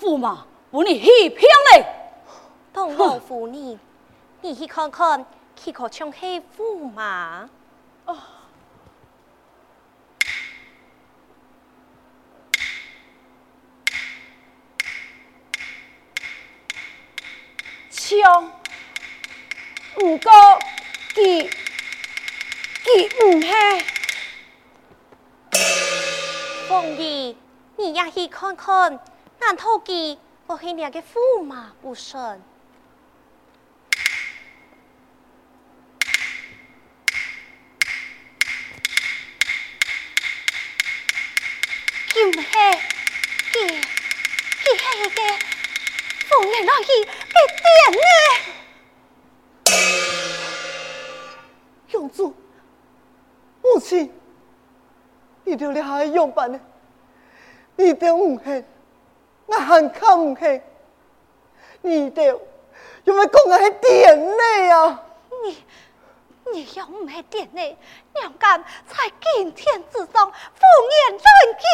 驸马不你欺骗嘞？东王夫你，你去看看，岂可像黑驸马？哦，像，不过，佢佢唔系。凤仪，你也去看看，难道佢不是你个驸马不成？佢唔系，佢佢系一个凤儿乐意嘅点呢？公主，母亲。你着了还用办呢？你着唔系，我很看唔系，你的有没讲我系点呢啊？你你又唔系点呢？娘敢在今天之上风言乱语，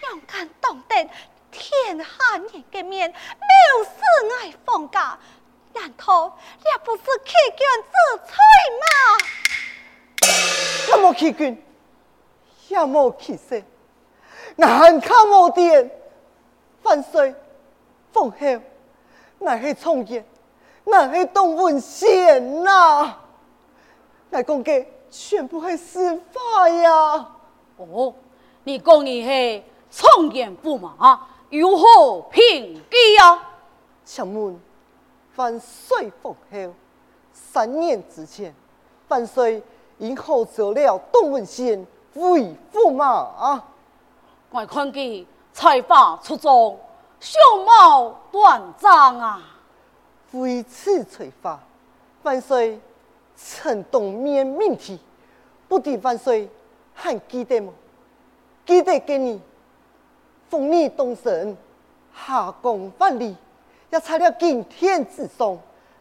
娘敢当着天下人的面藐视爱凤家，难道也不是欺君之罪吗？也无欺君，也无气色，眼看无点，万岁，奉后，乃是创业，乃是动文贤呐，来讲嘅全部系司法呀。哦，你讲你系创业不马，如何评议呀？请问万岁奉后，三年之前，万岁。因何做了动文贤为驸马啊？我看见才华出众，相貌端庄啊！为此才华，万岁曾当面命题，不知万岁还记得吗？记得给你封你东神，下岗万里，也差了今天之上，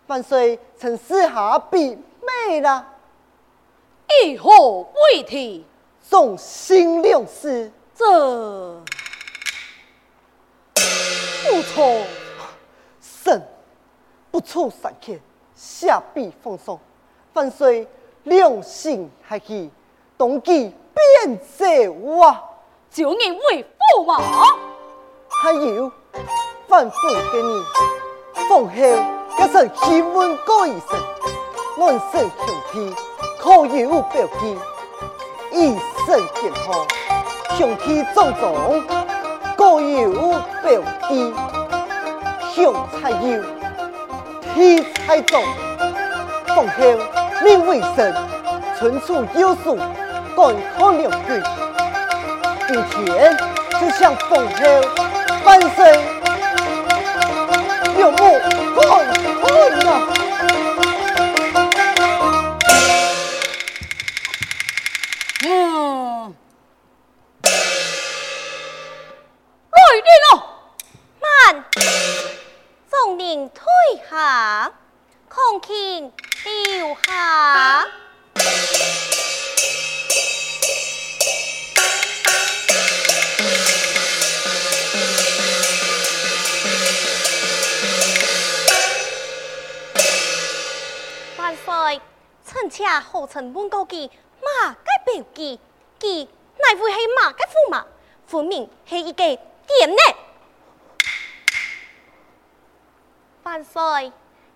万岁曾私下笔美了。以何为题？忠心六事，这不错。臣不出三天，下笔奉送。万岁良心还去，动机变奏啊！就你为驸马，还有反悔给你，奉后要是气温过一生，满身穷皮。可有表记，一身健康，雄体壮壮，各有表记，雄才有，体才壮，奉后名为神，存储有数，健康良举。今天就向奉后万岁，一个点呢？万岁，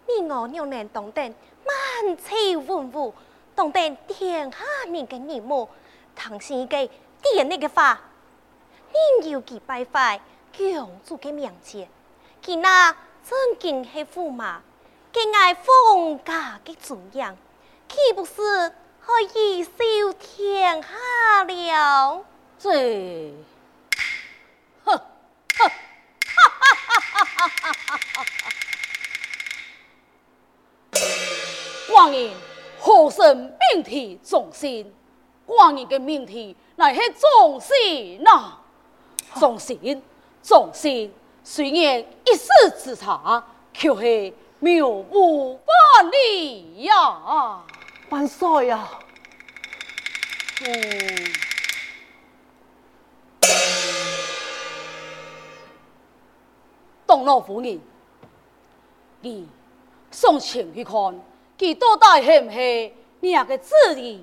你我娘娘当得满朝文武，当得天下人嘅耳目，唐是一个点呢嘅话，你要佢拜拜，公主嘅面前，佢那真经是驸马，更爱封家的尊严，岂不是可以收天下了？这，光阴何生命体众心？光阴的命体乃是众心呐，众心，众心。虽然一时之差，却是谬误万里呀！万岁呀！嗯，东老夫人，你上前去看，佢到底是唔是你个子儿？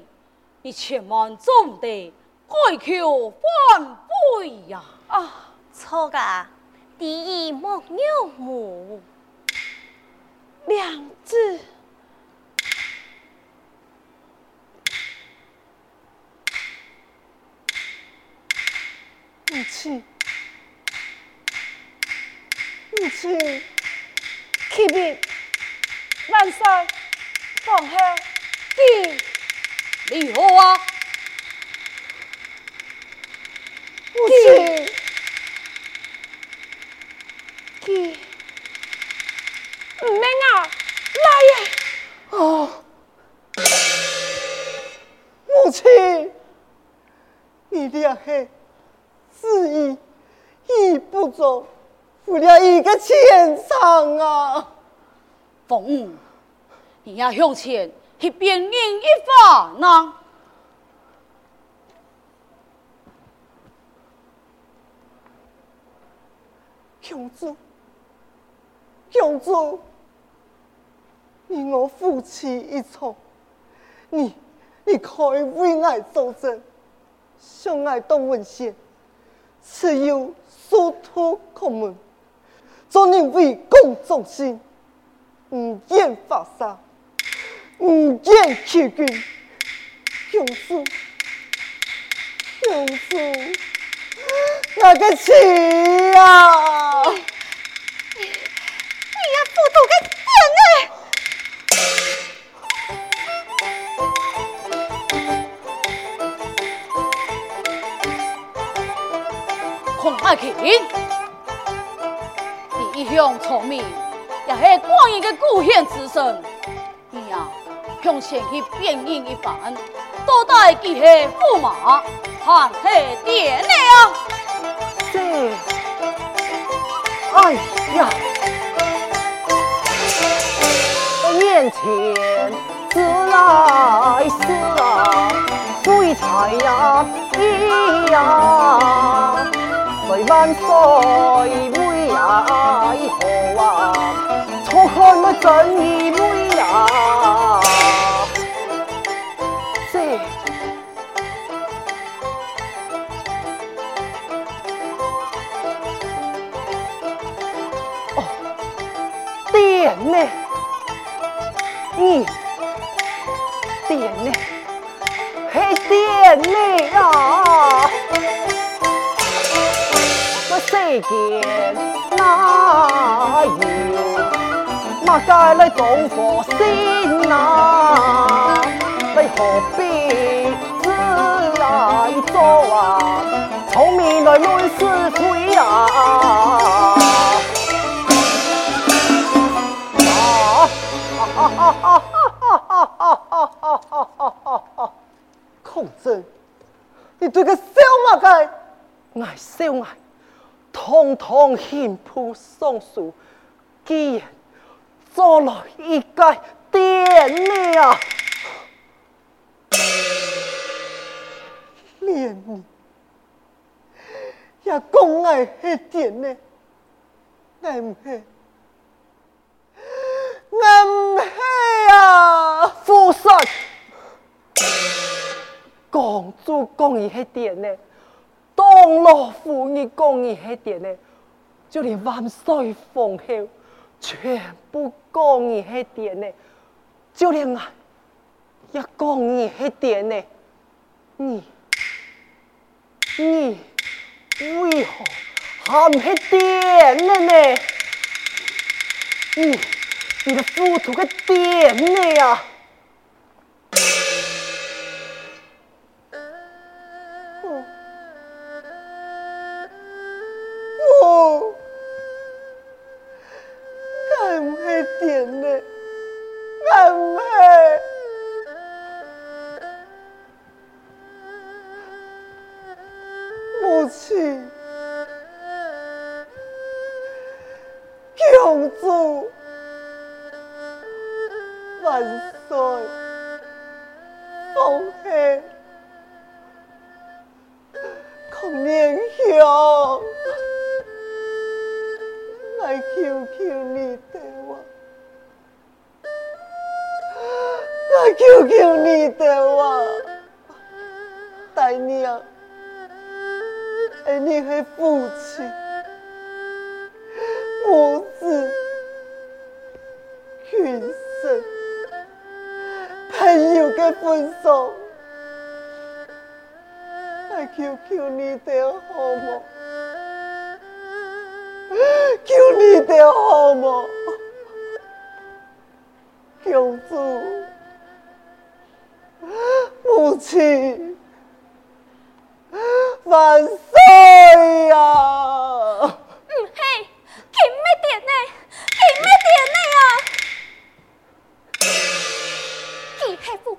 你千万总得改求反悔呀！啊，错噶。第一莫牛母，娘子，母亲，母亲，启禀万岁，以后啊。我是啊啊。母亲你嘿不一个啊。冯你要用钱去辨认一番呐！公主，公主。你我夫妻一场，你你可以为爱作证，相爱当文献，此有殊途孔门。做人为公忠心，唔言发杀，唔言欺君，公主，公主，那个气啊！你要糊涂个点呢？爱卿，你一向聪明，也是光阴的故乡之神。你呀，向前去辨认一番，到底几是驸马，还是点呢？这，哎呀，眼前自来是啊，水彩呀，咿呀。万岁妹呀，以后啊，错看乜正义妹你点呢？嘿，点呢呀？世间哪有马街来总佛心啊？你何必自来做啊？聪明来论是非！啊！Ngày 个小马介，爱小爱 thông 书，竟然做落一个 thu song sù, chỉ dọa lỗi. 公主讲义迄点呢，当老夫人讲义迄点呢，就连万岁皇后全部讲义迄点呢，就连啊，也讲义迄点呢，你你为何含迄点呢呢？你你的糊涂个点呢呀、啊？求群生，朋友的分手，来求求你的好吗？求你的好吗？公主。母亲，万岁呀！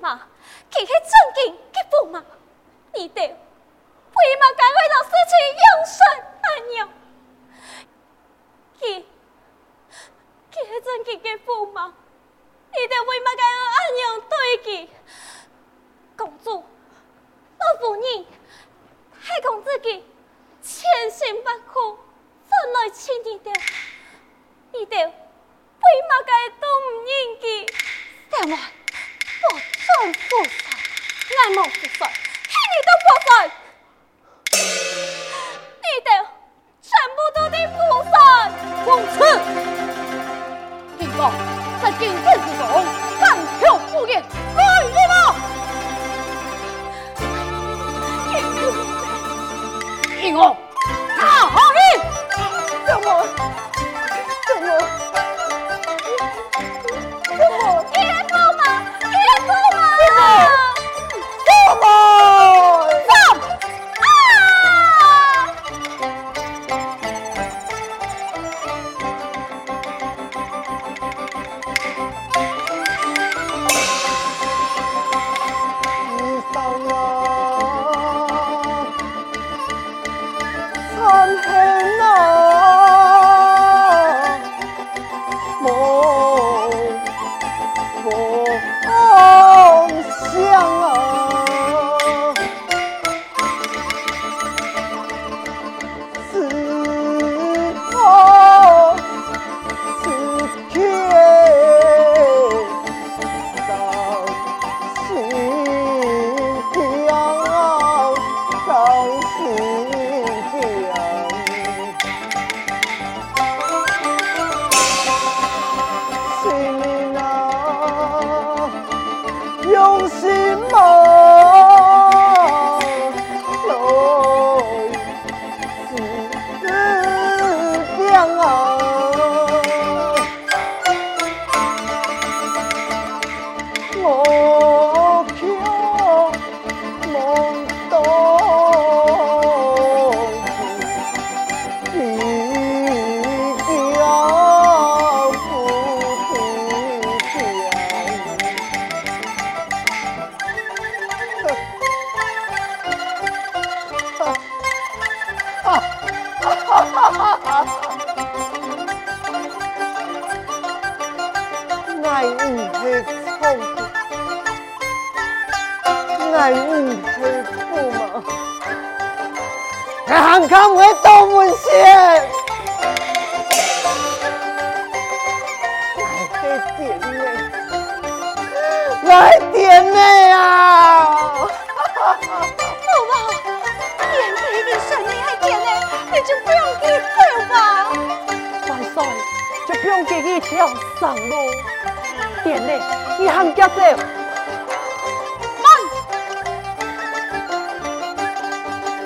他是驸马，他是尊敬的父母，你得为嘛该为老师去用顺阿娘？他，他是尊敬的父母，你得为嘛该和阿你可痛苦，爱你可以凑合看看我的东西来点美来点啊宝宝点美的声音还就不用给配了吧哇就不用跳点呢，你喊叫走。慢，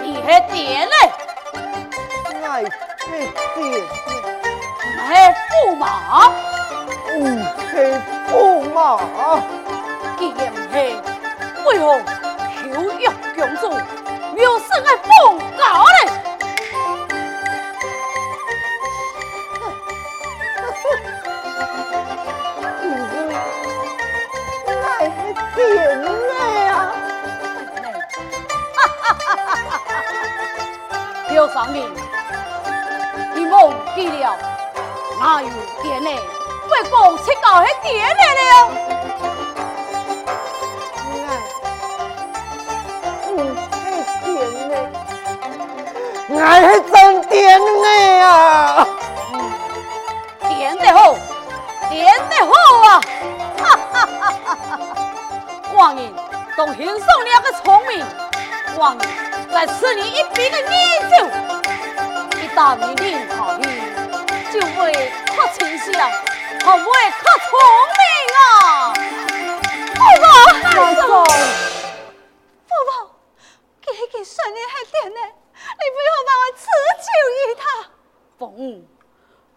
你还点呢？哎，你点呢？买驸马？嗯，是驸马。竟然为何休要江苏，渺生的风？刘三明，你忘记了哪有点内？为公吃到那点呢了？俺是真点的啊！点得好，点得好啊！哈哈哈哈哈！王爷都欣赏你那个聪明，王爷再赐你一瓶的米酒，一旦你临下去，就会较清醒，还会较聪明啊！父王，大嫂，父王，给给孙女还点呢？你不要把我辞求于他。父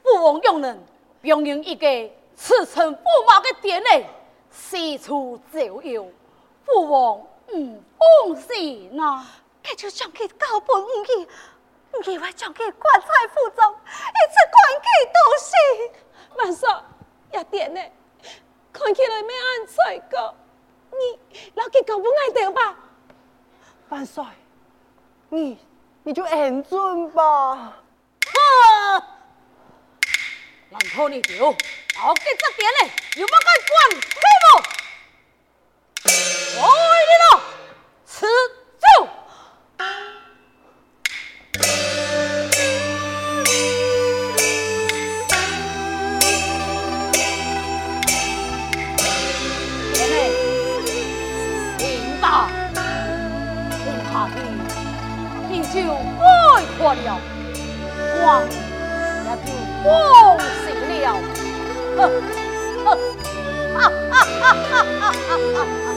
父王用人，用人一个驰骋驸马的典礼，四处走游，父王唔放心呐。他就将佢交本五去，以为将佢棺材府中，一切关佢到死。万岁，一点呢？看起来没安在个，你老给搞不爱得吧？万岁，你。你就安准吧。哈！难道你丢？我给这点嘞，有冇敢管？对不？我你了，吃破了，王也就放心了。呵呵，哈哈哈哈哈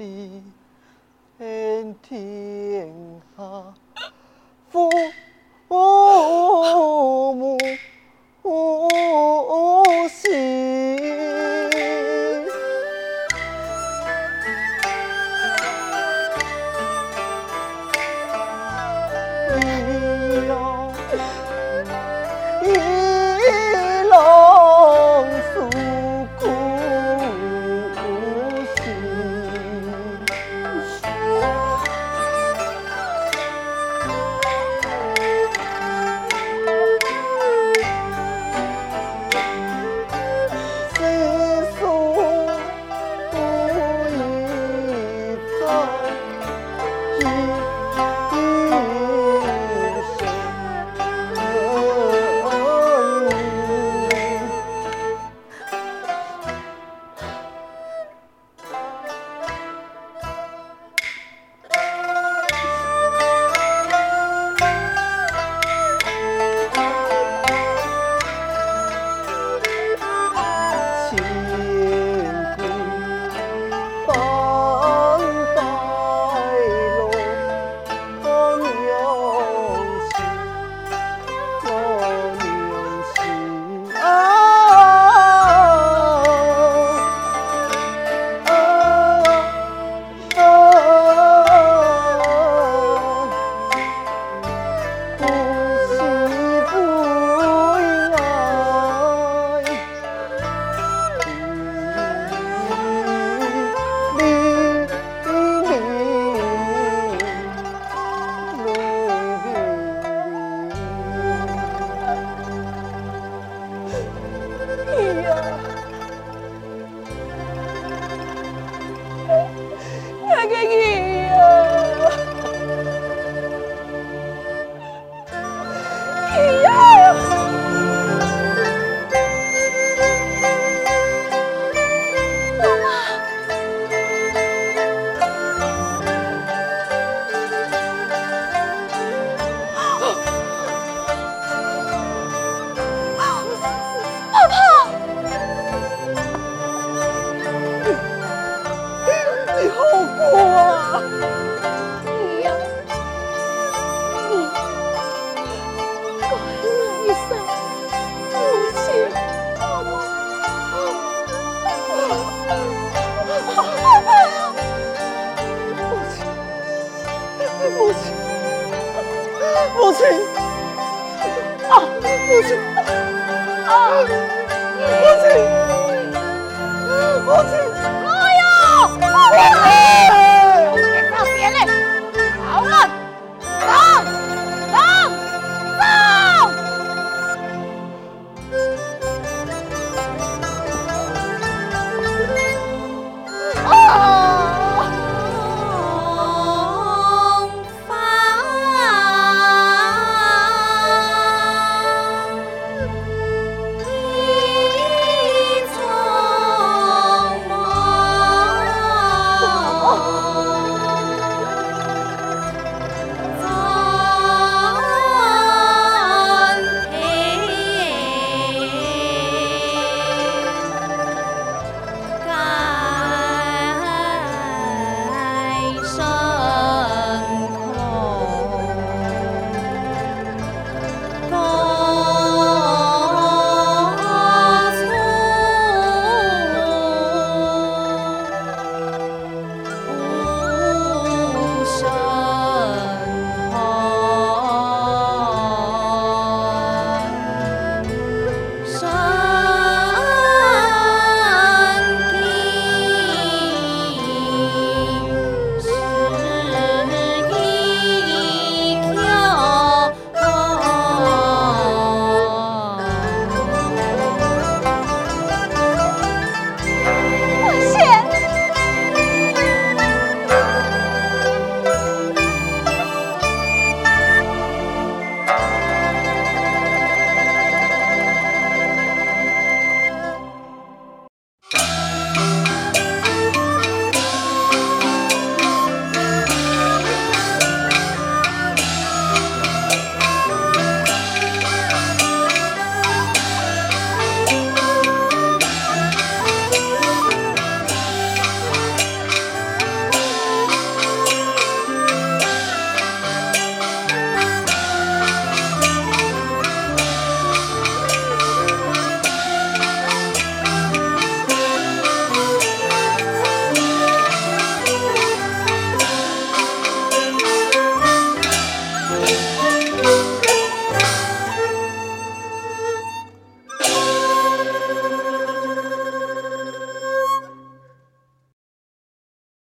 遍，天天下。